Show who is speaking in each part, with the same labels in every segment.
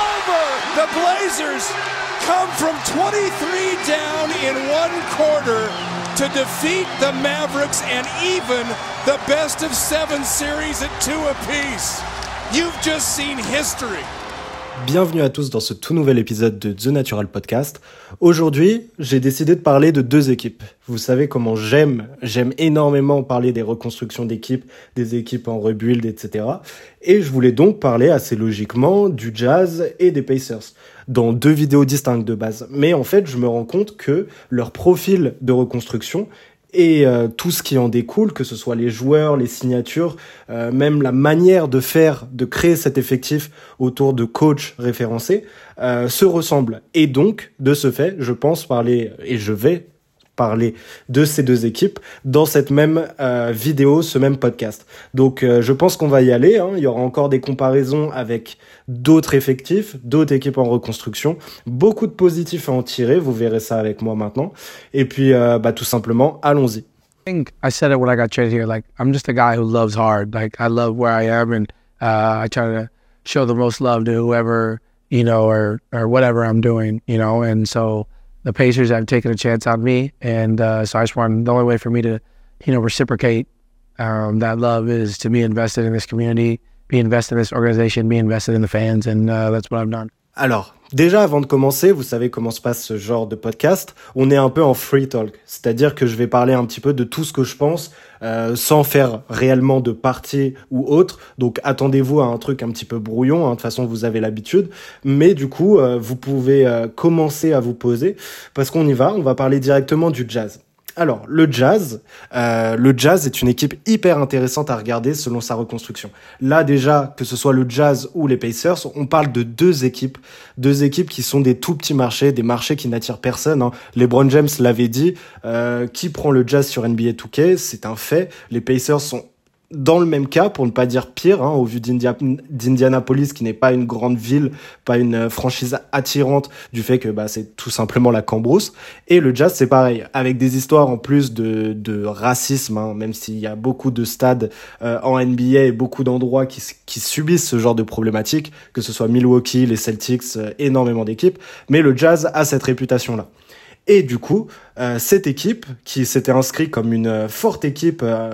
Speaker 1: over. The Blazers come from 23 down in one quarter to defeat the Mavericks and even the best of seven series at two apiece. You've just seen history.
Speaker 2: Bienvenue à tous dans ce tout nouvel épisode de The Natural Podcast. Aujourd'hui, j'ai décidé de parler de deux équipes. Vous savez comment j'aime, j'aime énormément parler des reconstructions d'équipes, des équipes en rebuild, etc. Et je voulais donc parler assez logiquement du Jazz et des Pacers dans deux vidéos distinctes de base. Mais en fait, je me rends compte que leur profil de reconstruction et euh, tout ce qui en découle, que ce soit les joueurs, les signatures, euh, même la manière de faire, de créer cet effectif autour de coachs référencés, euh, se ressemblent. Et donc, de ce fait, je pense parler, et je vais parler de ces deux équipes dans cette même euh, vidéo, ce même podcast. Donc euh, je pense qu'on va y aller. Hein. Il y aura encore des comparaisons avec d'autres effectifs, d'autres équipes en reconstruction. Beaucoup de positifs à en tirer. Vous verrez ça avec moi maintenant. Et puis euh, bah, tout simplement, allons-y.
Speaker 3: I think I said it when I got traded here. Like I'm just a guy who loves hard. Like I love where I am, and uh, I try to show the most love to whoever you know, or or whatever I'm doing. You know, and so the Pacers have taken a chance on me, and uh, so I just want the only way for me to, you know, reciprocate um, that love is to be invested in this community, be invested in this organization, be invested in the fans, and uh, that's what I've done.
Speaker 2: Alors, déjà avant de commencer, vous savez comment se passe ce genre de podcast. On est un peu en free talk, c'est-à-dire que je vais parler un petit peu de tout ce que je pense, euh, sans faire réellement de partie ou autre. Donc attendez-vous à un truc un petit peu brouillon. Hein. De toute façon, vous avez l'habitude. Mais du coup, euh, vous pouvez euh, commencer à vous poser parce qu'on y va. On va parler directement du jazz. Alors, le Jazz, euh, le Jazz est une équipe hyper intéressante à regarder selon sa reconstruction. Là déjà, que ce soit le Jazz ou les Pacers, on parle de deux équipes, deux équipes qui sont des tout petits marchés, des marchés qui n'attirent personne. Hein. LeBron James l'avait dit, euh, qui prend le Jazz sur NBA 2K, c'est un fait. Les Pacers sont dans le même cas, pour ne pas dire pire, hein, au vu d'Indianapolis, qui n'est pas une grande ville, pas une euh, franchise attirante, du fait que bah, c'est tout simplement la cambrousse. Et le jazz, c'est pareil, avec des histoires en plus de, de racisme, hein, même s'il y a beaucoup de stades euh, en NBA et beaucoup d'endroits qui, qui subissent ce genre de problématiques, que ce soit Milwaukee, les Celtics, euh, énormément d'équipes. Mais le jazz a cette réputation-là. Et du coup, euh, cette équipe, qui s'était inscrite comme une forte équipe euh,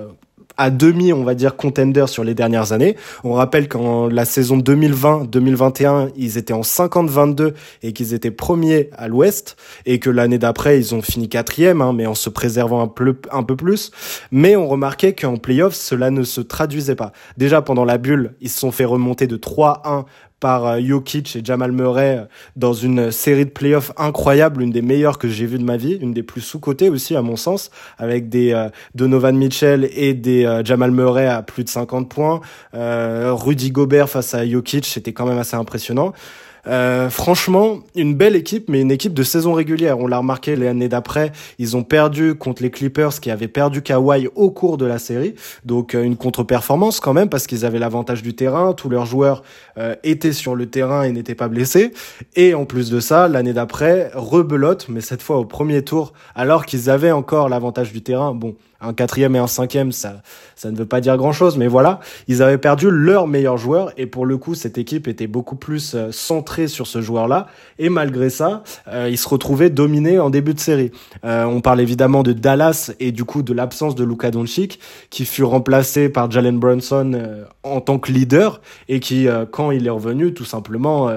Speaker 2: à demi, on va dire, contender sur les dernières années. On rappelle qu'en la saison 2020-2021, ils étaient en 50-22 et qu'ils étaient premiers à l'Ouest et que l'année d'après, ils ont fini quatrième, hein, mais en se préservant un peu, un peu plus. Mais on remarquait qu'en playoffs, cela ne se traduisait pas. Déjà, pendant la bulle, ils se sont fait remonter de 3-1 par euh, Jokic et Jamal Murray euh, dans une série de playoffs incroyable, une des meilleures que j'ai vues de ma vie, une des plus sous-cotées aussi à mon sens, avec des euh, Donovan Mitchell et des Jamal Murray à plus de 50 points, Rudy Gobert face à Jokic, c'était quand même assez impressionnant. Euh, franchement, une belle équipe, mais une équipe de saison régulière. On l'a remarqué l'année d'après, ils ont perdu contre les Clippers qui avaient perdu Kawhi au cours de la série. Donc euh, une contre-performance quand même parce qu'ils avaient l'avantage du terrain, tous leurs joueurs euh, étaient sur le terrain et n'étaient pas blessés. Et en plus de ça, l'année d'après, rebelote, mais cette fois au premier tour, alors qu'ils avaient encore l'avantage du terrain. Bon, un quatrième et un cinquième, ça, ça ne veut pas dire grand chose, mais voilà, ils avaient perdu leur meilleur joueur et pour le coup, cette équipe était beaucoup plus euh, centrée sur ce joueur-là et malgré ça, euh, ils se retrouvaient dominés en début de série. Euh, on parle évidemment de Dallas et du coup de l'absence de Luka Doncic qui fut remplacé par Jalen Brunson en tant que leader et qui, quand il est revenu, tout simplement,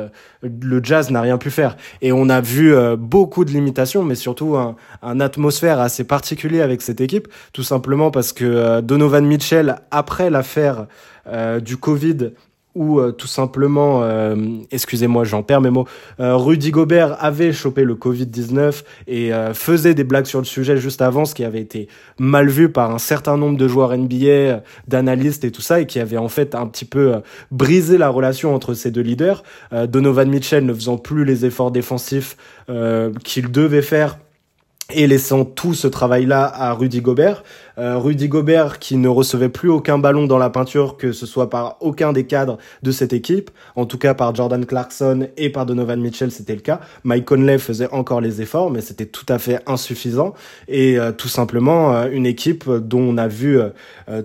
Speaker 2: le Jazz n'a rien pu faire. Et on a vu beaucoup de limitations, mais surtout un, un atmosphère assez particulier avec cette équipe tout simplement parce que euh, Donovan Mitchell, après l'affaire euh, du Covid, ou euh, tout simplement, excusez-moi, j'en perds mes mots, Rudy Gobert avait chopé le Covid-19 et faisait des blagues sur le sujet juste avant, ce qui avait été mal vu par un certain nombre de joueurs NBA, d'analystes et tout ça, et qui avait en fait un petit peu brisé la relation entre ces deux leaders. Donovan Mitchell ne faisant plus les efforts défensifs qu'il devait faire et laissant tout ce travail-là à Rudy Gobert. Euh, Rudy Gobert qui ne recevait plus aucun ballon dans la peinture, que ce soit par aucun des cadres de cette équipe, en tout cas par Jordan Clarkson et par Donovan Mitchell, c'était le cas. Mike Conley faisait encore les efforts, mais c'était tout à fait insuffisant et euh, tout simplement euh, une équipe dont on a vu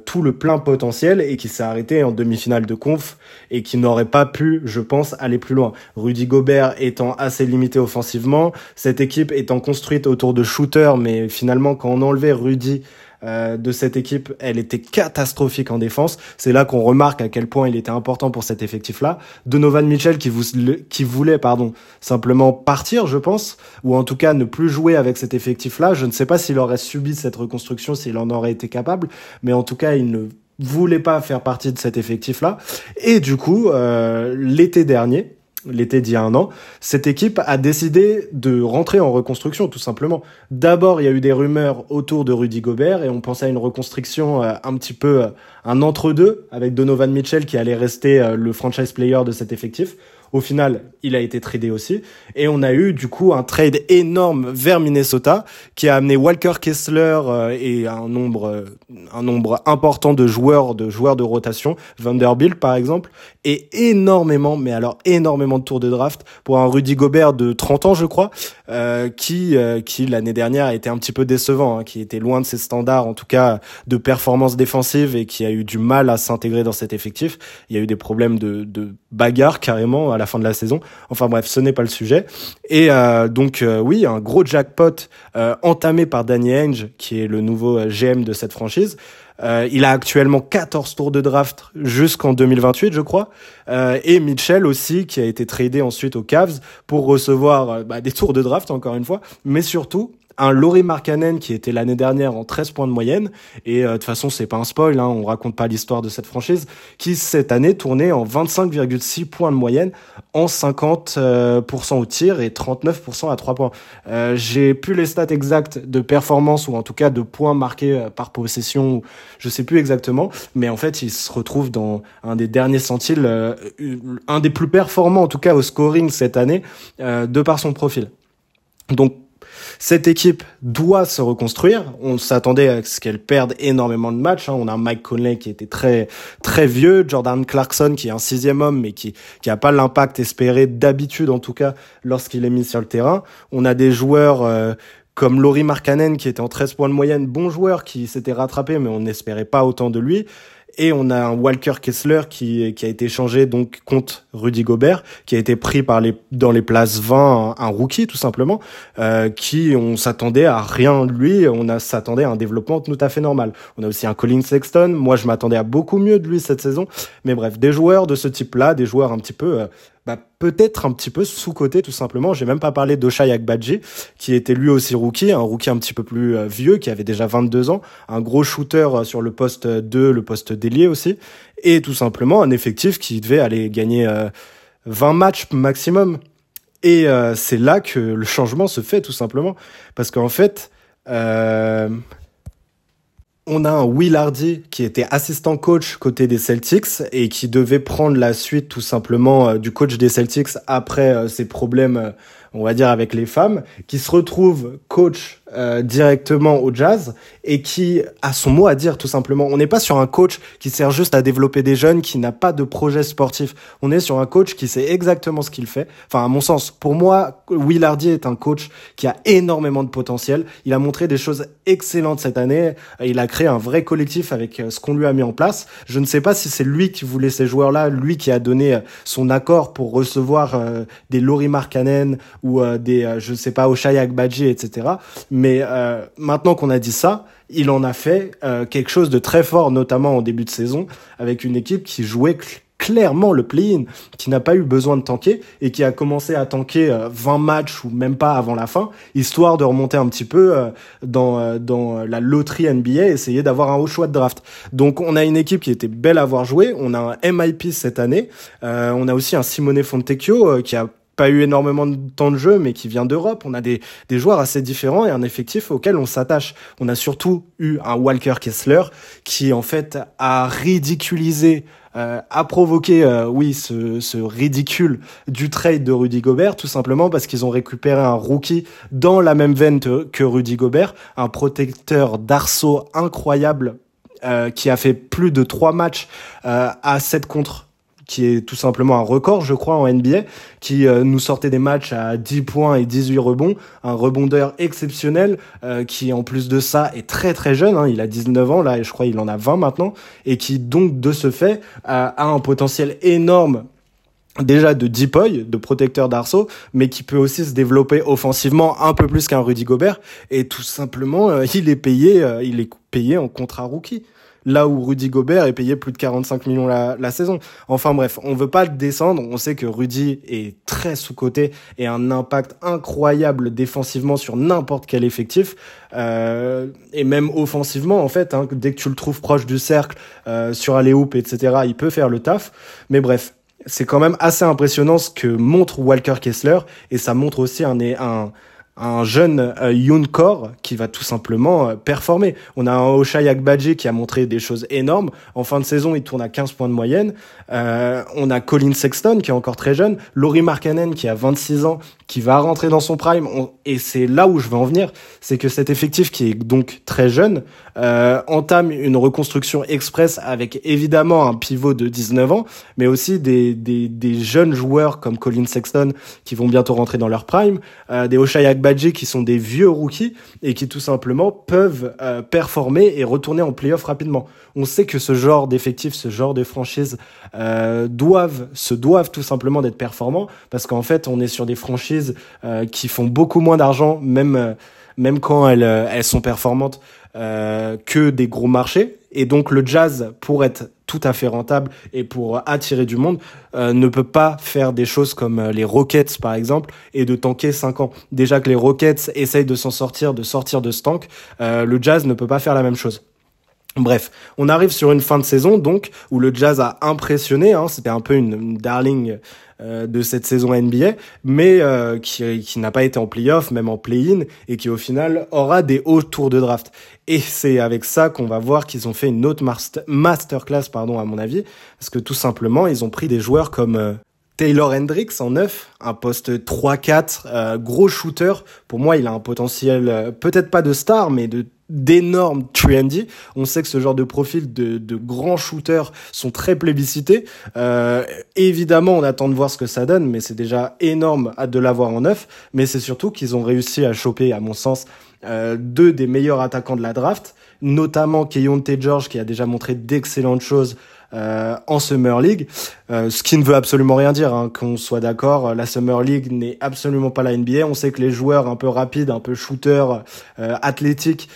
Speaker 2: tout le plein potentiel et qui s'est arrêtée en demi-finale de conf et qui n'aurait pas pu, je pense, aller plus loin. Rudy Gobert étant assez limité offensivement, cette équipe étant construite autour de shooters, mais finalement quand on enlevait Rudy euh, de cette équipe, elle était catastrophique en défense. C'est là qu'on remarque à quel point il était important pour cet effectif-là. Donovan Mitchell qui, qui voulait pardon, simplement partir, je pense, ou en tout cas ne plus jouer avec cet effectif-là. Je ne sais pas s'il aurait subi cette reconstruction, s'il en aurait été capable, mais en tout cas, il ne voulait pas faire partie de cet effectif-là. Et du coup, euh, l'été dernier, l'été d'il y a un an, cette équipe a décidé de rentrer en reconstruction, tout simplement. D'abord, il y a eu des rumeurs autour de Rudy Gobert et on pensait à une reconstruction euh, un petit peu euh, un entre-deux avec Donovan Mitchell qui allait rester euh, le franchise player de cet effectif. Au final, il a été tradé aussi. Et on a eu du coup un trade énorme vers Minnesota qui a amené Walker Kessler euh, et un nombre, un nombre important de joueurs, de joueurs de rotation, Vanderbilt par exemple, et énormément, mais alors énormément de tours de draft pour un Rudy Gobert de 30 ans, je crois, euh, qui, euh, qui l'année dernière a été un petit peu décevant, hein, qui était loin de ses standards, en tout cas de performance défensive et qui a eu du mal à s'intégrer dans cet effectif. Il y a eu des problèmes de, de bagarre carrément à la fin de la saison. Enfin bref, ce n'est pas le sujet. Et euh, donc euh, oui, un gros jackpot euh, entamé par Danny Ainge, qui est le nouveau GM de cette franchise. il a actuellement 14 tours de draft jusqu'en 2028, je crois. et Mitchell aussi, qui a été tradé ensuite aux Cavs pour recevoir bah, des tours de draft, encore une fois. Mais surtout, un Laurie Markkanen qui était l'année dernière en 13 points de moyenne et euh, de toute façon c'est pas un spoil hein, on raconte pas l'histoire de cette franchise qui cette année tournait en 25,6 points de moyenne en 50% euh, au tir et 39% à 3 points. Euh, j'ai plus les stats exactes de performance ou en tout cas de points marqués par possession, je sais plus exactement, mais en fait il se retrouve dans un des derniers centiles, un des plus performants en tout cas au scoring cette année de par son profil. Donc cette équipe doit se reconstruire. On s'attendait à ce qu'elle perde énormément de matchs. Hein. On a Mike Conley qui était très très vieux, Jordan Clarkson qui est un sixième homme mais qui qui a pas l'impact espéré d'habitude en tout cas lorsqu'il est mis sur le terrain. On a des joueurs euh, comme Laurie Markkanen qui était en 13 points de moyenne, bon joueur qui s'était rattrapé mais on n'espérait pas autant de lui. Et on a un Walker Kessler qui, qui a été changé donc contre Rudy Gobert, qui a été pris par les, dans les places 20, un, rookie tout simplement, euh, qui on s'attendait à rien de lui, on s'attendait à un développement tout à fait normal. On a aussi un Colin Sexton, moi je m'attendais à beaucoup mieux de lui cette saison, mais bref, des joueurs de ce type-là, des joueurs un petit peu euh, bah, peut-être un petit peu sous-côté tout simplement. J'ai même pas parlé d'Oshai Akbadji, qui était lui aussi rookie, un rookie un petit peu plus euh, vieux, qui avait déjà 22 ans, un gros shooter euh, sur le poste 2, le poste d'ailier aussi, et tout simplement un effectif qui devait aller gagner 20 euh, matchs maximum. Et c'est là que le changement se fait tout simplement, parce qu'en fait, on a un Will Hardy qui était assistant coach côté des Celtics et qui devait prendre la suite tout simplement euh, du coach des Celtics après euh, ses problèmes, euh, on va dire, avec les femmes, qui se retrouve coach euh, directement au jazz et qui a son mot à dire tout simplement. On n'est pas sur un coach qui sert juste à développer des jeunes, qui n'a pas de projet sportif. On est sur un coach qui sait exactement ce qu'il fait. Enfin, à mon sens, pour moi, Will est un coach qui a énormément de potentiel. Il a montré des choses excellentes cette année. Il a créé un vrai collectif avec euh, ce qu'on lui a mis en place. Je ne sais pas si c'est lui qui voulait ces joueurs-là, lui qui a donné euh, son accord pour recevoir des Laurie Markkanen ou des, je ne sais pas, Oshayak Badji, etc. euh, maintenant qu'on a dit ça, il en a fait euh, quelque chose de très fort, notamment en début de saison, avec une équipe qui jouait clairement le play-in, qui n'a pas eu besoin de tanker et qui a commencé à tanker 20 euh, matchs ou même pas avant la fin, histoire de remonter un petit peu dans, dans la loterie NBA, essayer d'avoir un haut choix de draft. Donc on a une équipe qui était belle à voir jouer, on a un MIP cette année, on a aussi un Simone Fontecchio qui a pas eu énormément de temps de jeu, mais qui vient d'Europe. On a des, des joueurs assez différents et un effectif auquel on s'attache. On a surtout eu un Walker Kessler qui, en fait, a ridiculisé euh, a provoqué, euh, oui, ce, ce, ridicule du trade de Rudy Gobert, tout simplement parce qu'ils ont récupéré un rookie dans la même veine que Rudy Gobert, un protecteur d'arceau incroyable euh, qui a fait plus de trois matchs à 7 contre qui est tout simplement un record, je crois, en NBA, qui euh, nous sortait des matchs à 10 points et 18 rebonds, un rebondeur exceptionnel, euh, qui en plus de ça est très très jeune, hein, il a 19 ans là, et je crois il en a 20 maintenant, et qui donc de ce fait a un potentiel énorme déjà de deepoy, de protecteur d'arceau, mais qui peut aussi se développer offensivement un peu plus qu'un Rudy Gobert, et tout simplement, euh, il est payé, il est payé en contrat rookie là où Rudy Gobert est payé plus de 45 millions la, la saison. Enfin bref, on veut pas descendre. On sait que Rudy est très sous-coté et un impact incroyable défensivement sur n'importe quel effectif. Euh, et même offensivement, en fait, hein, dès que tu le trouves proche du cercle, euh, sur aller hoop, etc., il peut faire le taf. Mais bref, c'est quand même assez impressionnant ce que montre Walker Kessler et ça montre aussi un, un, un jeune euh, qui va tout simplement euh, performer. On a un Oshai Agbaji qui a montré des choses énormes. En fin de saison, il tourne à 15 points de moyenne. Euh, on a Colin Sexton qui est encore très jeune. Laurie Markkanen qui a 26 ans, qui va rentrer dans son prime. et c'est là où je veux en venir. C'est que cet effectif qui est donc très jeune euh, entame une reconstruction express avec évidemment un pivot de 19 ans, mais aussi des, des, des jeunes joueurs comme Colin Sexton qui vont bientôt rentrer dans leur prime, euh, des Oshai Agbaji qui sont des vieux rookies et qui tout simplement peuvent euh, performer et retourner en playoff rapidement. On sait que ce genre d'effectifs, ce genre de franchises euh, doivent, se doivent tout simplement d'être performants parce qu'en fait on est sur des franchises euh, qui font beaucoup moins d'argent même quand elles, elles sont performantes que des gros marchés. Et donc le jazz, pour être tout à fait rentable et pour attirer du monde, euh, ne peut pas faire des choses comme euh, les Rockets par exemple et de tanker 5 ans. Déjà que les Rockets essayent de s'en sortir, de sortir de ce tank, le jazz ne peut pas faire la même chose. Bref, on arrive sur une fin de saison donc où le Jazz a impressionné. Hein, C'était un peu une, darling euh, de cette saison NBA, mais euh, qui, qui n'a pas été en playoff, même en play-in, et qui au final aura des hauts tours de draft. Et c'est avec ça qu'on va voir qu'ils ont fait une autre masterclass, pardon, à mon avis, parce que tout simplement ils ont pris des joueurs comme euh, Taylor Hendricks en neuf, un poste 3-4, gros shooter. Pour moi, il a un potentiel, peut-être pas de star, mais de d'énormes trendy. On sait que ce genre de profil de, de grands shooters sont très plébiscités. Euh, évidemment, on attend de voir ce que ça donne, mais c'est déjà énorme de l'avoir en neuf. Mais c'est surtout qu'ils ont réussi à choper, à mon sens, euh, deux des meilleurs attaquants de la draft, notamment Keyonte George qui a déjà montré d'excellentes choses euh, en Summer League, euh, ce qui ne veut absolument rien dire, hein, qu'on soit d'accord. La Summer League n'est absolument pas la NBA. On sait que les joueurs un peu rapides, un peu shooters, euh, athlétiques,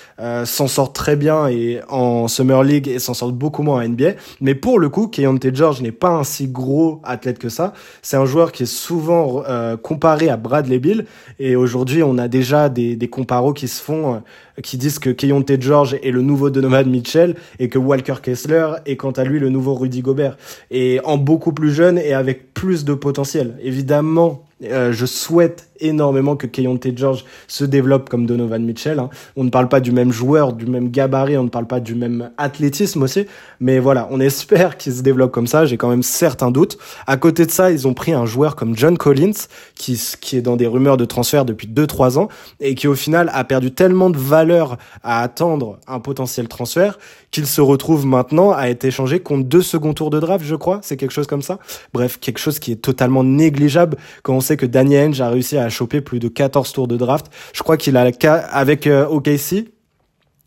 Speaker 2: s'en sortent très bien et en Summer League et s'en sortent beaucoup moins en NBA. Mais pour le coup, Keontae George n'est pas un si gros athlète que ça. C'est un joueur qui est souvent comparé à Bradley Bill et aujourd'hui, on a déjà des, des comparos qui se font qui disent que Keontae George est le nouveau Donovan Mitchell et que Walker Kessler est quant à lui le nouveau Rudy Gobert. Et en beaucoup plus jeune et avec plus de potentiel. Évidemment, euh, je souhaite énormément que Keontae George se développe comme Donovan Mitchell. Hein. On ne parle pas du même joueur, du même gabarit, on ne parle pas du même athlétisme aussi. Mais voilà, on espère qu'il se développe comme ça. J'ai quand même certains doutes. À côté de ça, ils ont pris un joueur comme John Collins, qui, qui est dans des rumeurs de transfert depuis 2-3 ans, et qui au final a perdu tellement de valeur à attendre un potentiel transfert, qu'il se retrouve maintenant à être échangé contre deux seconds tours de draft, je crois. C'est quelque chose comme ça. Bref, quelque chose qui est totalement négligeable quand on sait que Danny Henge a réussi à choper plus de 14 tours de draft. Je crois qu'il a avec euh, OKC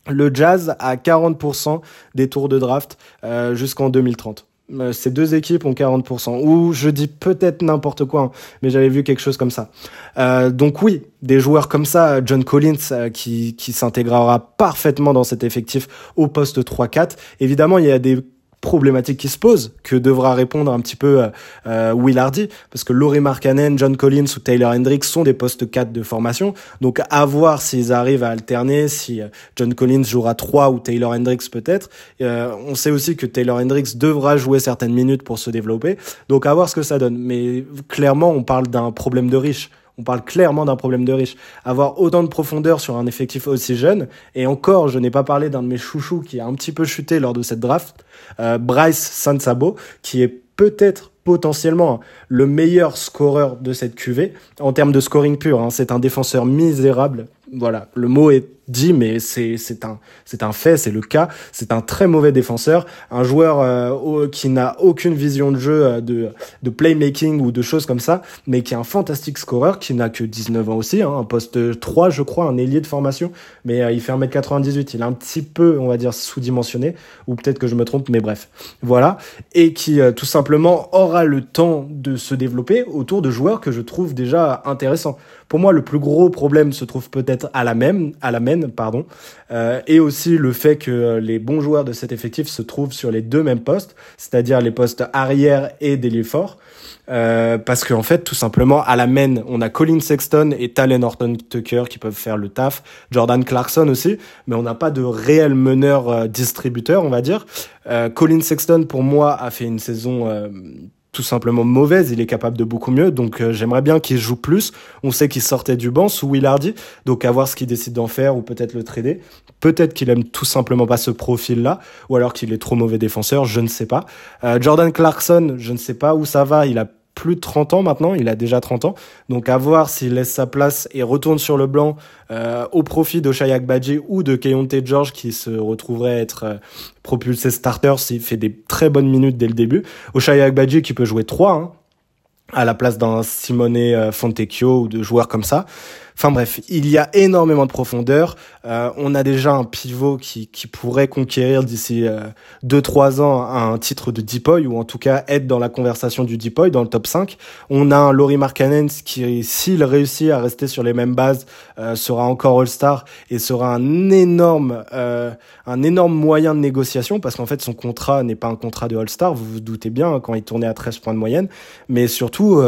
Speaker 2: le Jazz a 40% des tours de draft euh, jusqu'en 2030. Euh, ces deux équipes ont 40%. Ou je dis peut-être n'importe quoi, hein, mais j'avais vu quelque chose comme ça. donc oui, des joueurs comme ça, John Collins qui, qui s'intégrera parfaitement dans cet effectif au poste 3-4. Évidemment, il y a des problématique qui se pose, que devra répondre un petit peu euh, Will Hardy, parce que Laurie Markkanen, John Collins ou Taylor Hendricks sont des postes 4 de formation, donc à voir s'ils arrivent à alterner, si John Collins jouera 3 ou Taylor Hendricks peut-être. on sait aussi que Taylor Hendricks devra jouer certaines minutes pour se développer, donc à voir ce que ça donne. Mais clairement, on parle d'un problème de riche. On parle clairement d'un problème de riche. Avoir autant de profondeur sur un effectif aussi jeune, et encore, je n'ai pas parlé d'un de mes chouchous qui a un petit peu chuté lors de cette draft, euh, Bryce Sansabo, qui est peut-être potentiellement le meilleur scoreur de cette QV en termes de scoring pur. Hein. C'est un défenseur misérable. Voilà, le mot est dit, mais c'est c'est un c'est un fait, c'est le cas. C'est un très mauvais défenseur, un joueur euh, qui n'a aucune vision de jeu euh, de de playmaking ou de choses comme ça, mais qui est un fantastique scoreur, qui n'a que 19 ans aussi, hein, un poste 3 je crois, un ailier de formation, mais euh, il fait 1m98, il est un petit peu on va dire sous-dimensionné, ou peut-être que je me trompe, mais bref, voilà, et qui tout simplement aura le temps de se développer autour de joueurs que je trouve déjà intéressants. Pour moi, le plus gros problème se trouve peut-être à la même, à la même pardon, euh, et aussi le fait que les bons joueurs de cet effectif se trouvent sur les deux mêmes postes, c'est-à-dire les postes arrière et d'ailier fort. Euh, parce qu'en fait, tout simplement, à la main, on a Colin Sexton et Talen Horton Tucker qui peuvent faire le taf, Jordan Clarkson aussi, mais on n'a pas de réel meneur euh, distributeur, on va dire. Colin Sexton, pour moi, a fait une saison tout simplement mauvaise, il est capable de beaucoup mieux, donc euh, j'aimerais bien qu'il joue plus. On sait qu'il sortait du banc sous Willardy, donc à voir ce qu'il décide d'en faire ou peut-être le trader. Peut-être qu'il aime tout simplement pas ce profil-là, ou alors qu'il est trop mauvais défenseur, je ne sais pas. Euh, Jordan Clarkson, je ne sais pas où ça va, il a plus de 30 ans maintenant, il a déjà 30 ans. Donc à voir s'il laisse sa place et retourne sur le blanc euh, au profit d'Oshayak Badji ou de Keontae George qui se retrouverait être euh, propulsé starter s'il fait des très bonnes minutes dès le début. Oshayak Badji qui peut jouer 3 hein, à la place d'un Simone euh, Fontecchio ou de joueurs comme ça. Enfin bref, il y a énormément de profondeur. Euh, on a déjà un pivot qui, qui pourrait conquérir d'ici 2-3 euh, ans un titre de Deepoy ou en tout cas être dans la conversation du Deepoy dans le top 5. On a un Laurie Markkanen qui, s'il réussit à rester sur les mêmes bases, euh, sera encore All-Star et sera un énorme, un énorme moyen de négociation parce qu'en fait son contrat n'est pas un contrat de All-Star, vous vous doutez bien quand il tournait à 13 points de moyenne, mais surtout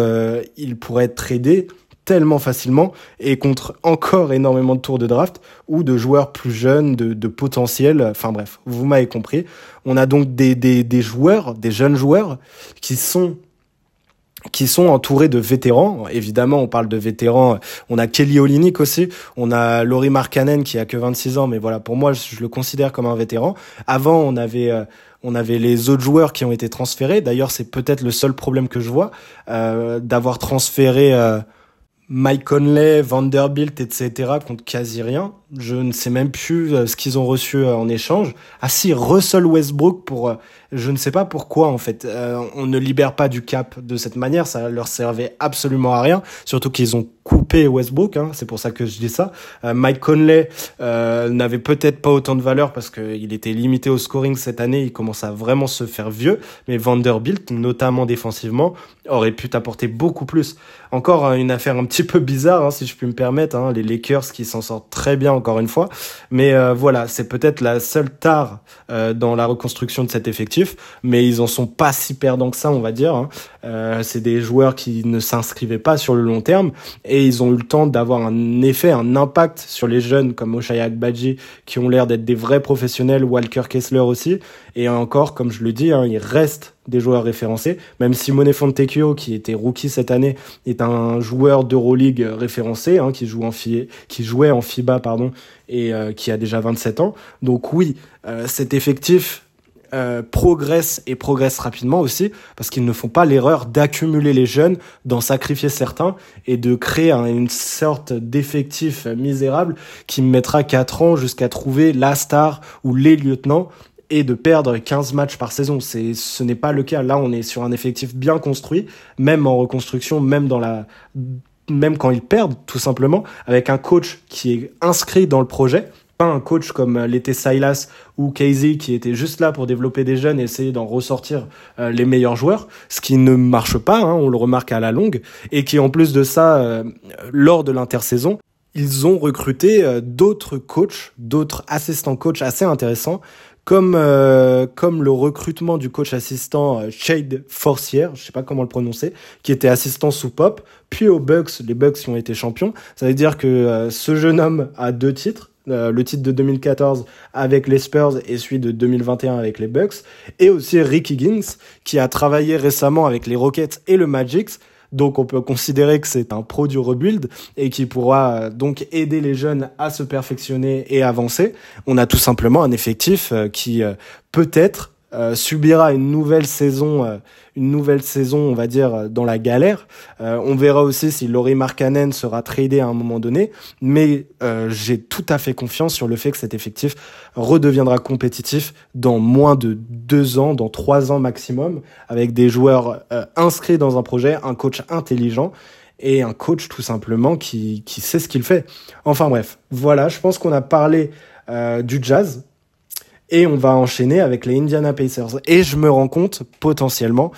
Speaker 2: il pourrait être tradé tellement facilement et contre encore énormément de tours de draft ou de joueurs plus jeunes, de, de potentiel. Enfin bref, vous m'avez compris. On a donc des, des, des joueurs, des jeunes joueurs qui sont qui sont entourés de vétérans. Évidemment, on parle de vétérans. On a Kelly Olynyk aussi. On a Laurie Markkanen qui a que 26 ans, mais voilà, pour moi, je le considère comme un vétéran. Avant, on avait euh, on avait les autres joueurs qui ont été transférés. D'ailleurs, c'est peut-être le seul problème que je vois euh, d'avoir transféré. Euh, Mike Conley, Vanderbilt, etc. contre quasi rien. Je ne sais même plus euh, ce qu'ils ont reçu euh, en échange. Ah si, Russell Westbrook pour euh, je ne sais pas pourquoi en fait. Euh, on ne libère pas du cap de cette manière, ça leur servait absolument à rien. Surtout qu'ils ont coupé Westbrook, hein, c'est pour ça que je dis ça. Euh, Mike Conley euh, n'avait peut-être pas autant de valeur parce qu'il était limité au scoring cette année, il commence à vraiment se faire vieux. Mais Vanderbilt, notamment défensivement, aurait pu t'apporter beaucoup plus. Encore une affaire un petit peu bizarre, hein, si je puis me permettre, hein, les Lakers qui s'en sortent très bien encore une fois. Mais voilà, c'est peut-être la seule tare dans la reconstruction de cet effectif mais ils en sont pas si perdants que ça, on va dire. Hein. Euh, c'est des joueurs qui ne s'inscrivaient pas sur le long terme et ils ont eu le temps d'avoir un effet, un impact sur les jeunes comme Oshaya Badji qui ont l'air d'être des vrais professionnels, Walker Kessler aussi. Et encore, comme je le dis, hein, il reste des joueurs référencés. Même Simone Fontecchio, qui était rookie cette année, est un joueur d'Euroleague référencé, hein, qui, joue en jouait en FIBA pardon, et euh, qui a déjà 27 ans. Donc oui, euh, cet effectif euh, progressent et progressent rapidement aussi, parce qu'ils ne font pas l'erreur d'accumuler les jeunes, d'en sacrifier certains et de créer une sorte d'effectif misérable qui mettra 4 ans jusqu'à trouver la star ou les lieutenants et de perdre 15 matchs par saison. C'est, ce n'est pas le cas. Là, on est sur un effectif bien construit, même en reconstruction, même dans la, même quand ils perdent, tout simplement, avec un coach qui est inscrit dans le projet, pas un coach comme euh, l'était Silas ou Casey qui était juste là pour développer des jeunes et essayer d'en ressortir euh, les meilleurs joueurs, ce qui ne marche pas, hein, on le remarque à la longue, et qui en plus de ça, euh, lors de l'intersaison, ils ont recruté d'autres coachs, d'autres assistants coachs assez intéressants, comme comme le recrutement du coach assistant Shade Forcier, je sais pas comment le prononcer, qui était assistant sous Pop, puis aux Bucks, les Bucks qui ont été champions. Ça veut dire que ce jeune homme a deux titres, le titre de 2014 avec les Spurs et celui de 2021 avec les Bucks, et aussi Rick Higgins qui a travaillé récemment avec les Rockets et le Magic donc on peut considérer que c'est un pro du rebuild et qui pourra euh, donc aider les jeunes à se perfectionner et avancer. On a tout simplement un effectif euh, qui euh, subira une nouvelle saison une nouvelle saison, on va dire, euh, dans la galère. Euh, on verra aussi si Laurie Markkanen sera tradé à un moment donné, mais euh, j'ai tout à fait confiance sur le fait que cet effectif redeviendra compétitif dans moins de deux ans, dans trois ans maximum, avec des joueurs inscrits dans un projet, un coach intelligent et un coach tout simplement qui, qui sait ce qu'il fait. Enfin bref, voilà, je pense qu'on a parlé du jazz, et on va enchaîner avec les Indiana Pacers. Et je me rends compte potentiellement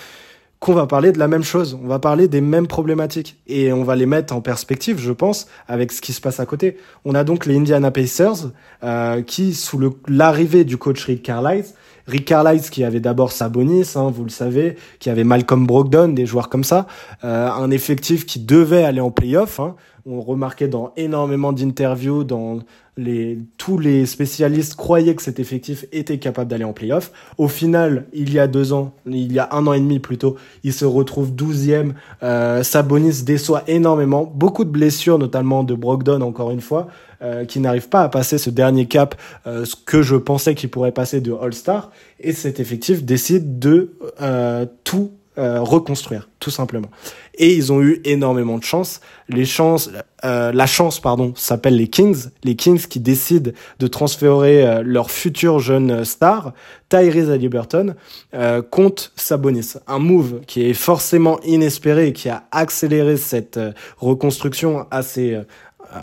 Speaker 2: qu'on va parler de la même chose, on va parler des mêmes problématiques et on va les mettre en perspective, je pense, avec ce qui se passe à côté. On a donc les Indiana Pacers euh, qui, sous l'arrivée du coach Rick Carlisle, Rick Carlisle qui avait d'abord Sabonis, hein, vous le savez, qui avait Malcolm Brogdon, des joueurs comme ça, euh, un effectif qui devait aller en playoff. Hein. On remarquait dans énormément d'interviews, dans les, tous les spécialistes croyaient que cet effectif était capable d'aller en playoff. Au final, il y a deux ans, il y a un an et demi plutôt, il se retrouve douzième. Euh, Sabonis déçoit énormément. Beaucoup de blessures, notamment de Brogdon, encore une fois, euh, qui n'arrive pas à passer ce dernier cap, euh, ce que je pensais qu'il pourrait passer de All-Star. Et cet effectif décide de euh, tout euh, reconstruire, tout simplement. Et ils ont eu énormément de chance. Les chances, euh, la chance, pardon, s'appelle les Kings. Les Kings qui décident de transférer euh, leur futur jeune star, Tyrese Haliburton, euh, contre Sabonis. Un move qui est forcément inespéré et qui a accéléré cette reconstruction assez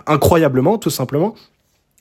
Speaker 2: incroyablement, tout simplement.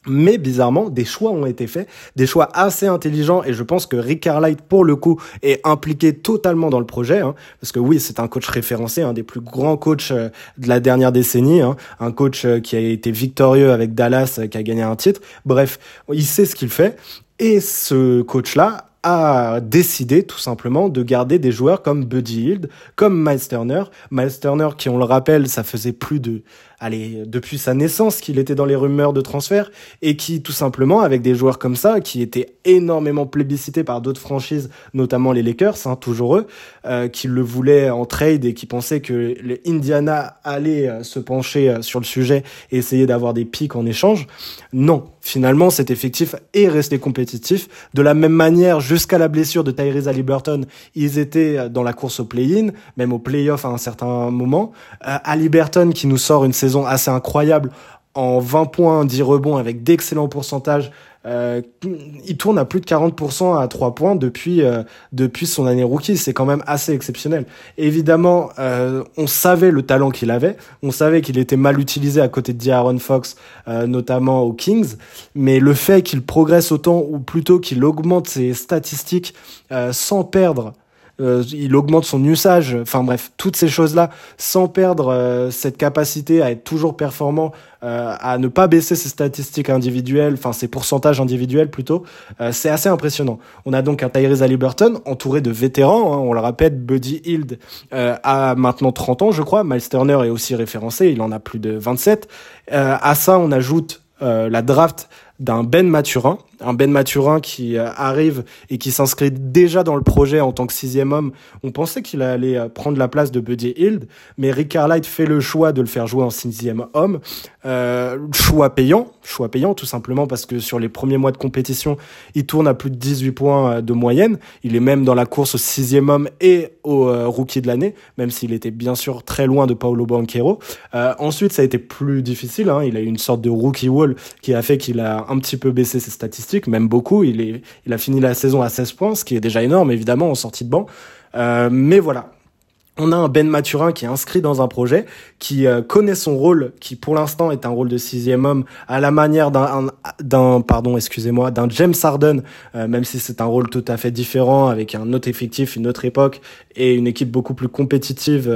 Speaker 2: Mais bizarrement, des choix ont été faits, des choix assez intelligents, et je pense que Rick Carlisle, pour le coup, est impliqué totalement dans le projet, hein, parce que oui, c'est un coach référencé, un des plus grands coachs euh, de la dernière décennie, hein, un coach euh, qui a été victorieux avec Dallas, euh, qui a gagné un titre. Bref, il sait ce qu'il fait, et ce coach-là a décidé tout simplement de garder des joueurs comme Buddy Hield, comme Miles Turner. Miles Turner, qui on le rappelle, ça faisait plus de allez, depuis sa naissance qu'il était dans les rumeurs de transfert et qui, tout simplement, avec des joueurs comme ça, qui étaient énormément plébiscités par d'autres franchises, notamment les Lakers, hein, toujours eux, euh, qui le voulaient en trade et qui pensaient que les Indiana allait euh, se pencher euh, sur le sujet et essayer d'avoir des pics en échange. Non, finalement, cet effectif est resté compétitif. De la même manière, jusqu'à la blessure de Tyrese Haliburton, ils étaient dans la course au play-in, même au play-off à un certain moment. Euh, Haliburton qui nous sort une saison assez incroyable en 20 points, 10 rebonds avec d'excellents pourcentages. Euh, il tourne à plus de 40% à 3 points depuis euh, depuis son année rookie. C'est quand même assez exceptionnel. Évidemment, euh, on savait le talent qu'il avait. On savait qu'il était mal utilisé à côté de D'Aaron Fox, euh, notamment aux Kings. Mais le fait qu'il progresse autant, ou plutôt qu'il augmente ses statistiques euh, sans perdre euh, il augmente son usage, enfin bref, toutes ces choses-là, sans perdre euh, cette capacité à être toujours performant, euh, à ne pas baisser ses statistiques individuelles, enfin ses pourcentages individuels plutôt, c'est assez impressionnant. On a donc un Tyrese Haliburton entouré de vétérans, hein, on le répète, Buddy Hield a maintenant 30 ans je crois, Miles Turner est aussi référencé, il en a plus de 27. à ça on ajoute la draft d'un Ben Maturin, un Ben Maturin qui euh, arrive et qui s'inscrit déjà dans le projet en tant que sixième homme. On pensait qu'il allait euh, prendre la place de Buddy Hield, mais Rick Carlisle fait le choix de le faire jouer en sixième homme. Euh, choix payant, choix payant tout simplement parce que sur les premiers mois de compétition, il tourne à plus de 18 points de moyenne. Il est même dans la course au sixième homme et au rookie de l'année, même s'il était bien sûr très loin de Paolo Banquero. ensuite, ça a été plus difficile. Hein. Il a eu une sorte de rookie wall qui a fait qu'il a un petit peu baissé ses statistiques, même beaucoup. Il, est, il a fini la saison à 16 points, ce qui est déjà énorme, évidemment, en sortie de banc. Euh, mais voilà, on a un Ben Maturin qui est inscrit dans un projet, qui euh, connaît son rôle, qui pour l'instant est un rôle de sixième homme, à la manière d'un, d'un pardon, excusez-moi, d'un James Harden, euh, même si c'est un rôle tout à fait différent, avec un autre effectif, une autre époque et une équipe beaucoup plus compétitive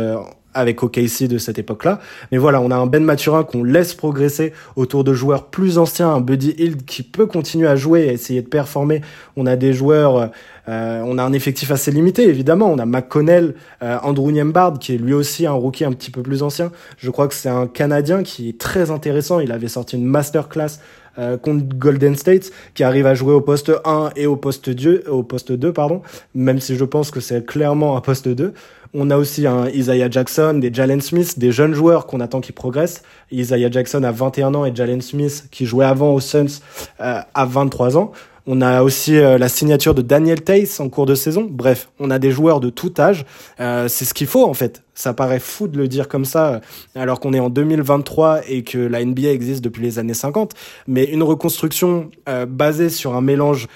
Speaker 2: avec OKC de cette époque-là. Mais voilà, on a un Ben Maturin qu'on laisse progresser autour de joueurs plus anciens, un Buddy Hield qui peut continuer à jouer et essayer de performer. On a des joueurs, euh, on a un effectif assez limité évidemment. On a McConnell, euh, Andrew Niembard qui est lui aussi un rookie un petit peu plus ancien. Je crois que c'est un Canadien qui est très intéressant. Il avait sorti une masterclass euh, contre Golden State qui arrive à jouer au poste 1 et au poste 2, au poste 2 pardon, même si je pense que c'est clairement un poste 2. On a aussi un Isaiah Jackson, des Jalen Smith, des jeunes joueurs qu'on attend qui progressent. Isaiah Jackson a 21 ans et Jalen Smith, qui jouait avant aux Suns, euh, a 23 ans. On a aussi euh, la signature de Daniel Tace en cours de saison. Bref, on a des joueurs de tout âge. Euh, c'est ce qu'il faut en fait. Ça paraît fou de le dire comme ça, euh, alors qu'on est en 2023 et que la NBA existe depuis les années 50. Mais une reconstruction basée sur un mélange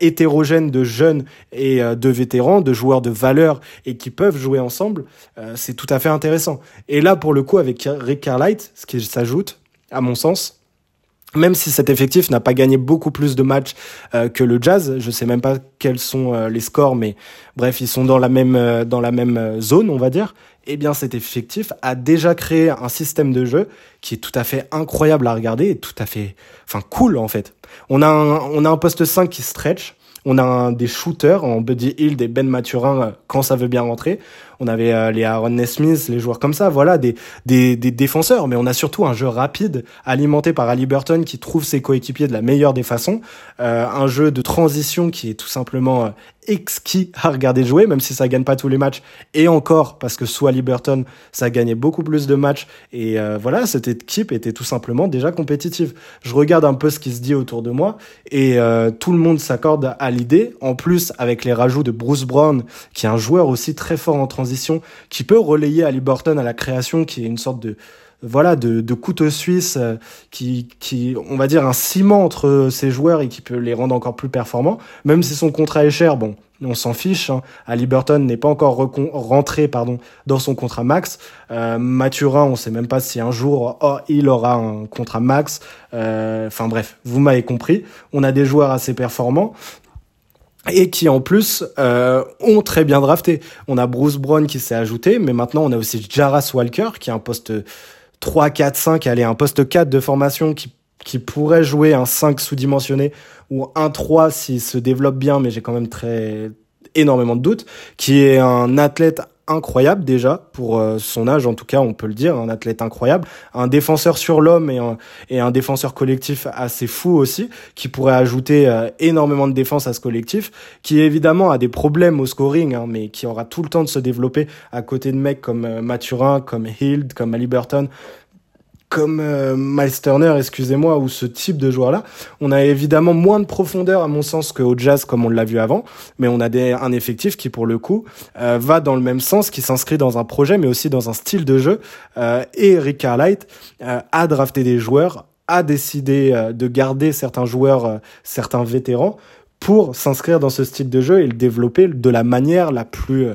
Speaker 2: hétérogène de jeunes et de vétérans, de joueurs de valeur et qui peuvent jouer ensemble, c'est tout à fait intéressant. Et là, pour le coup, avec Rick Carlight, ce qui s'ajoute, à mon sens, même si cet effectif n'a pas gagné beaucoup plus de matchs euh, que le Jazz, je sais même pas quels sont euh, les scores, mais bref, ils sont dans la même euh, dans la même zone, on va dire. Eh bien, cet effectif a déjà créé un système de jeu qui est tout à fait incroyable à regarder et tout à fait, enfin, cool en fait. On a un, on a un poste 5 qui stretch. On a un, des shooters en Buddy Hill, des Ben Maturin quand ça veut bien rentrer. On avait euh, les Aaron Nesmith, les joueurs comme ça, voilà, des, des, des, défenseurs. Mais on a surtout un jeu rapide, alimenté par Ali Burton, qui trouve ses coéquipiers de la meilleure des façons. Euh, un jeu de transition qui est tout simplement euh, exquis à regarder jouer, même si ça gagne pas tous les matchs. Et encore, parce que sous Ali Burton, ça gagnait beaucoup plus de matchs. Et voilà, cette équipe était tout simplement déjà compétitive. Je regarde un peu ce qui se dit autour de moi, et tout le monde s'accorde à l'idée. En plus, avec les rajouts de Bruce Brown, qui est un joueur aussi très fort en transition, qui peut relayer Ali Burton à la création, qui est une sorte de voilà de, de couteau suisse euh, qui, qui on va dire un ciment entre ces joueurs et qui peut les rendre encore plus performants même si son contrat est cher bon on s'en fiche hein. Ali Burton n'est pas encore rentré pardon dans son contrat max euh, Mathurin on sait même pas si un jour oh, il aura un contrat max euh, enfin bref vous m'avez compris on a des joueurs assez performants et qui en plus euh, ont très bien drafté. On a Bruce Brown qui s'est ajouté, mais maintenant on a aussi Jaras Walker qui est un poste 3, 4, 5, allez, un poste 4 de formation qui, qui pourrait jouer un 5 sous-dimensionné ou un 3 s'il se développe bien, mais j'ai quand même très énormément de doutes, qui est un athlète incroyable déjà pour euh, son âge en tout cas on peut le dire un athlète incroyable. Un défenseur sur l'homme et un, et un défenseur collectif assez fou aussi qui pourrait ajouter euh, énormément de défense à ce collectif qui évidemment a des problèmes au scoring hein, mais qui aura tout le temps de se développer à côté de mecs comme euh, Mathurin comme Hild comme Ali Burton comme euh, Miles Turner, excusez-moi, ou ce type de joueur-là. On a évidemment moins de profondeur, à mon sens, qu'au Jazz, comme on l'a vu avant, mais on a des, un effectif qui, pour le coup, euh, va dans le même sens, qui s'inscrit dans un projet, mais aussi dans un style de jeu. Euh, et Rick Carlight a drafté des joueurs, a décidé de garder certains joueurs, certains vétérans, pour s'inscrire dans ce style de jeu et le développer de la manière la plus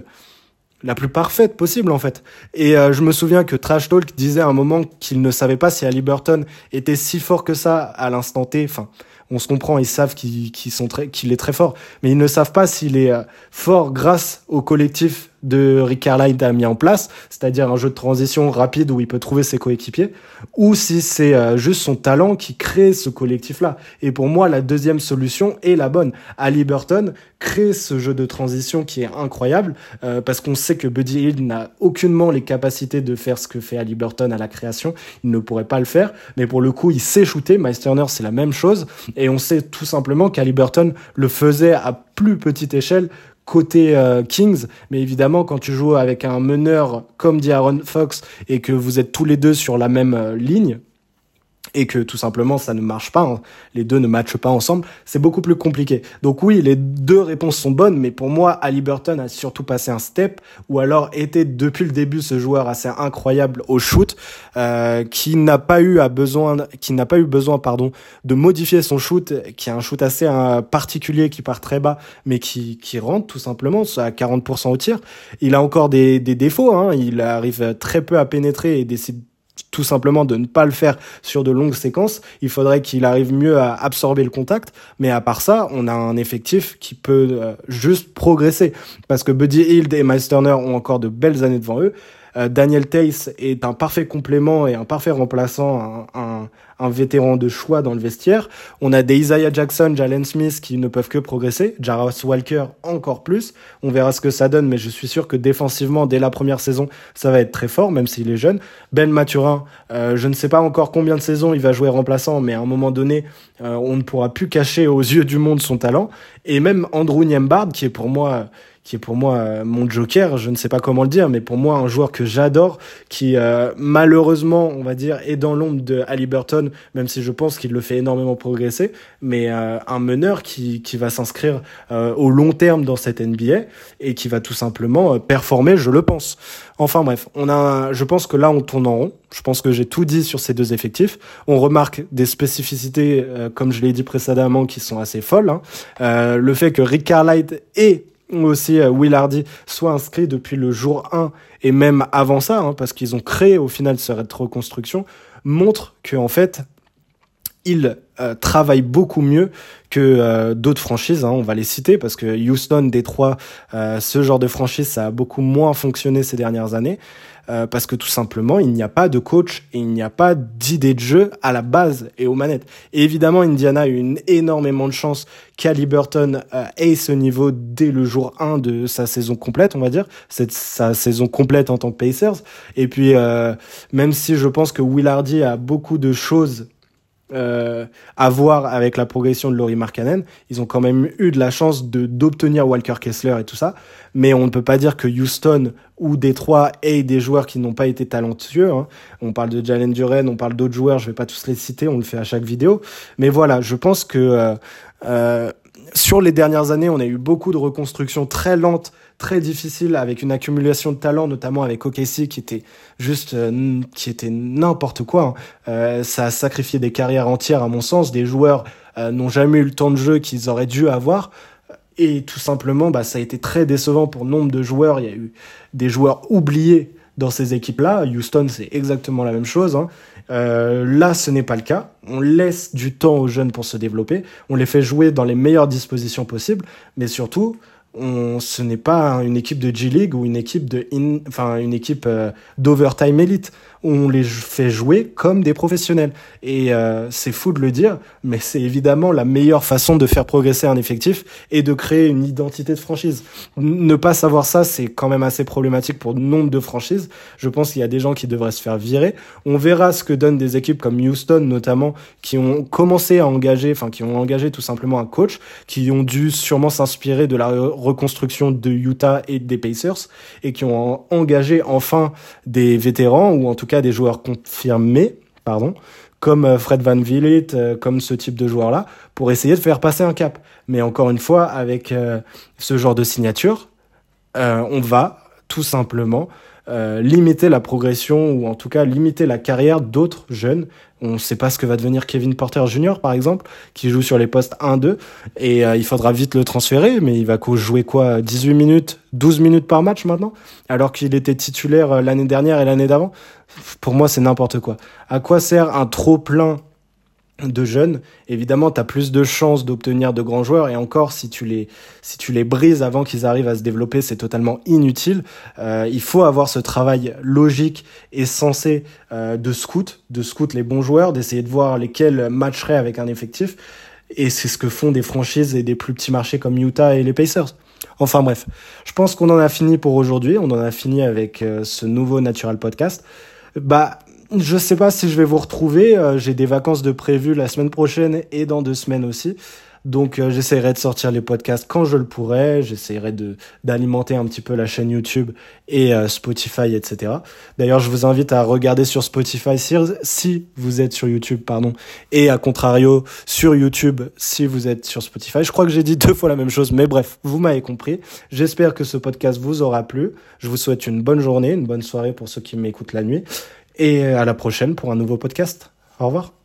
Speaker 2: la plus parfaite possible en fait. Et euh, je me souviens que Trash Talk disait à un moment qu'il ne savait pas si Ali Burton était si fort que ça à l'instant T. Enfin, on se comprend, ils savent qu'il qu'il est très fort, mais ils ne savent pas s'il est euh, fort grâce au collectif de Rick Carlisle a mis en place, c'est-à-dire un jeu de transition rapide où il peut trouver ses coéquipiers, ou si c'est euh, juste son talent qui crée ce collectif-là. Et pour moi, la deuxième solution est la bonne. Ali Burton crée ce jeu de transition qui est incroyable, euh, parce qu'on sait que Buddy Hill n'a aucunement les capacités de faire ce que fait Ali Burton à la création, il ne pourrait pas le faire, mais pour le coup, il sait shooter, Miles Turner c'est la même chose, et on sait tout simplement qu'Ali Burton le faisait à plus petite échelle côté euh, Kings, mais évidemment quand tu joues avec un meneur comme dit Fox et que vous êtes tous les deux sur la même euh, ligne, et que tout simplement ça ne marche pas, hein. les deux ne matchent pas ensemble, c'est beaucoup plus compliqué. Donc oui, les deux réponses sont bonnes, mais pour moi, Ali Burton a surtout passé un step, ou alors était depuis le début ce joueur assez incroyable au shoot, euh, qui n'a pas eu à besoin, qui n'a pas eu besoin, pardon, de modifier son shoot, qui a un shoot assez euh, particulier, qui part très bas, mais qui, qui rentre tout simplement à 40% au tir. Il a encore des, des défauts, hein. il arrive très peu à pénétrer et décide tout simplement de ne pas le faire sur de longues séquences. Il faudrait qu'il arrive mieux à absorber le contact. Mais à part ça, on a un effectif qui peut euh, juste progresser. Parce que Buddy Hield et Miles Turner ont encore de belles années devant eux. Euh, Daniel Tace est un parfait complément et un parfait remplaçant, un, un, un, vétéran de choix dans le vestiaire. On a des Isaiah Jackson, Jalen Smith qui ne peuvent que progresser. Jarvis Walker encore plus. On verra ce que ça donne, mais je suis sûr que défensivement, dès la première saison, ça va être très fort, même s'il est jeune. Ben Maturin, euh, je ne sais pas encore combien de saisons il va jouer remplaçant, mais à un moment donné, euh, on ne pourra plus cacher aux yeux du monde son talent. Et même Andrew Niembard, qui est pour moi qui est pour moi euh, mon joker, je ne sais pas comment le dire, mais pour moi un joueur que j'adore, qui euh, malheureusement, on va dire, est dans l'ombre de Halliburton, même si je pense qu'il le fait énormément progresser, mais euh, un meneur qui, qui va s'inscrire au long terme dans cette NBA et qui va tout simplement performer, je le pense. Enfin bref, on a, je pense que là on tourne en rond. Je pense que j'ai tout dit sur ces deux effectifs. On remarque des spécificités, comme je l'ai dit précédemment, qui sont assez folles. Hein. le fait que Rick Carlisle et aussi euh, Will Hardy soit inscrit depuis le jour 1 et même avant ça, hein, parce qu'ils ont créé au final cette reconstruction, montre que en fait ils euh, travaillent beaucoup mieux que euh, d'autres franchises. Hein, on va les citer parce que Houston, Détroit, ce genre de franchise, ça a beaucoup moins fonctionné ces dernières années. Euh, parce que tout simplement, il n'y a pas de coach et il n'y a pas d'idée de jeu à la base et aux manettes. Et évidemment, Indiana a eu une énormément de chance qu'Aliburton euh, ait ce niveau dès le jour 1 de sa saison complète, on va dire, sa saison complète en tant que Pacers. Et puis, euh, même si je pense que Will Hardy a beaucoup de choses euh, à voir avec la progression de Laurie Markkanen. Ils ont quand même eu de la chance de d'obtenir Walker Kessler et tout ça, mais on ne peut pas dire que Houston ou Détroit aient des joueurs qui n'ont pas été talentueux. Hein. On parle de Jalen Duren, on parle d'autres joueurs, je vais pas tous les citer, on le fait à chaque vidéo, mais voilà, je pense que euh, euh, sur les dernières années, on a eu beaucoup de reconstructions très lentes, très difficiles, avec une accumulation de talents, notamment avec OKC, qui était juste, euh, qui était n'importe quoi. Hein. Euh, ça a sacrifié des carrières entières, à mon sens. Des joueurs euh, n'ont jamais eu le temps de jeu qu'ils auraient dû avoir. Et tout simplement, bah, ça a été très décevant pour nombre de joueurs. Il y a eu des joueurs oubliés dans ces équipes-là. Houston, c'est exactement la même chose. Hein. Euh, là, ce n'est pas le cas. On laisse du temps aux jeunes pour se développer. On les fait jouer dans les meilleures dispositions possibles. Mais surtout, on, ce n'est pas une équipe de G League ou une équipe de, enfin une équipe euh, d'overtime elite on les fait jouer comme des professionnels. Et euh, c'est fou de le dire, mais c'est évidemment la meilleure façon de faire progresser un effectif et de créer une identité de franchise. Ne pas savoir ça, c'est quand même assez problématique pour nombre de franchises. Je pense qu'il y a des gens qui devraient se faire virer. On verra ce que donnent des équipes comme Houston notamment, qui ont commencé à engager, enfin qui ont engagé tout simplement un coach, qui ont dû sûrement s'inspirer de la reconstruction de Utah et des Pacers, et qui ont engagé enfin des vétérans, ou en tout cas des joueurs confirmés, pardon, comme euh, Fred Van Vliet, euh, comme ce type de joueur-là, pour essayer de faire passer un cap. Mais encore une fois, avec euh, ce genre de signature, on va tout simplement euh, limiter la progression ou en tout cas limiter la carrière d'autres jeunes. On ne sait pas ce que va devenir Kevin Porter Jr. par exemple, qui joue sur les postes 1-2 et euh, il faudra vite le transférer, mais il va jouer quoi 18 minutes, 12 minutes par match maintenant, alors qu'il était titulaire euh, l'année dernière et l'année d'avant? Pour moi, c'est n'importe quoi. À quoi sert un trop plein de jeunes, évidemment, tu as plus de chances d'obtenir de grands joueurs et encore si tu les si tu les brises avant qu'ils arrivent à se développer, c'est totalement inutile. Euh, il faut avoir ce travail logique et sensé euh, de scout, de scout les bons joueurs, d'essayer de voir lesquels matcheraient avec un effectif et c'est ce que font des franchises et des plus petits marchés comme Utah et les Pacers. Enfin bref, je pense qu'on en a fini pour aujourd'hui, on en a fini avec euh, ce nouveau Natural Podcast. Bah je sais pas si je vais vous retrouver. Euh, j'ai des vacances de prévues la semaine prochaine et dans deux semaines aussi. Donc euh, j'essaierai de sortir les podcasts quand je le pourrai. J'essaierai de d'alimenter un petit peu la chaîne YouTube et euh, Spotify, etc. D'ailleurs, je vous invite à regarder sur Spotify si, si vous êtes sur YouTube, pardon, et à contrario sur YouTube si vous êtes sur Spotify. Je crois que j'ai dit deux fois la même chose, mais bref, vous m'avez compris. J'espère que ce podcast vous aura plu. Je vous souhaite une bonne journée, une bonne soirée pour ceux qui m'écoutent la nuit et à la prochaine pour un nouveau podcast. Au revoir.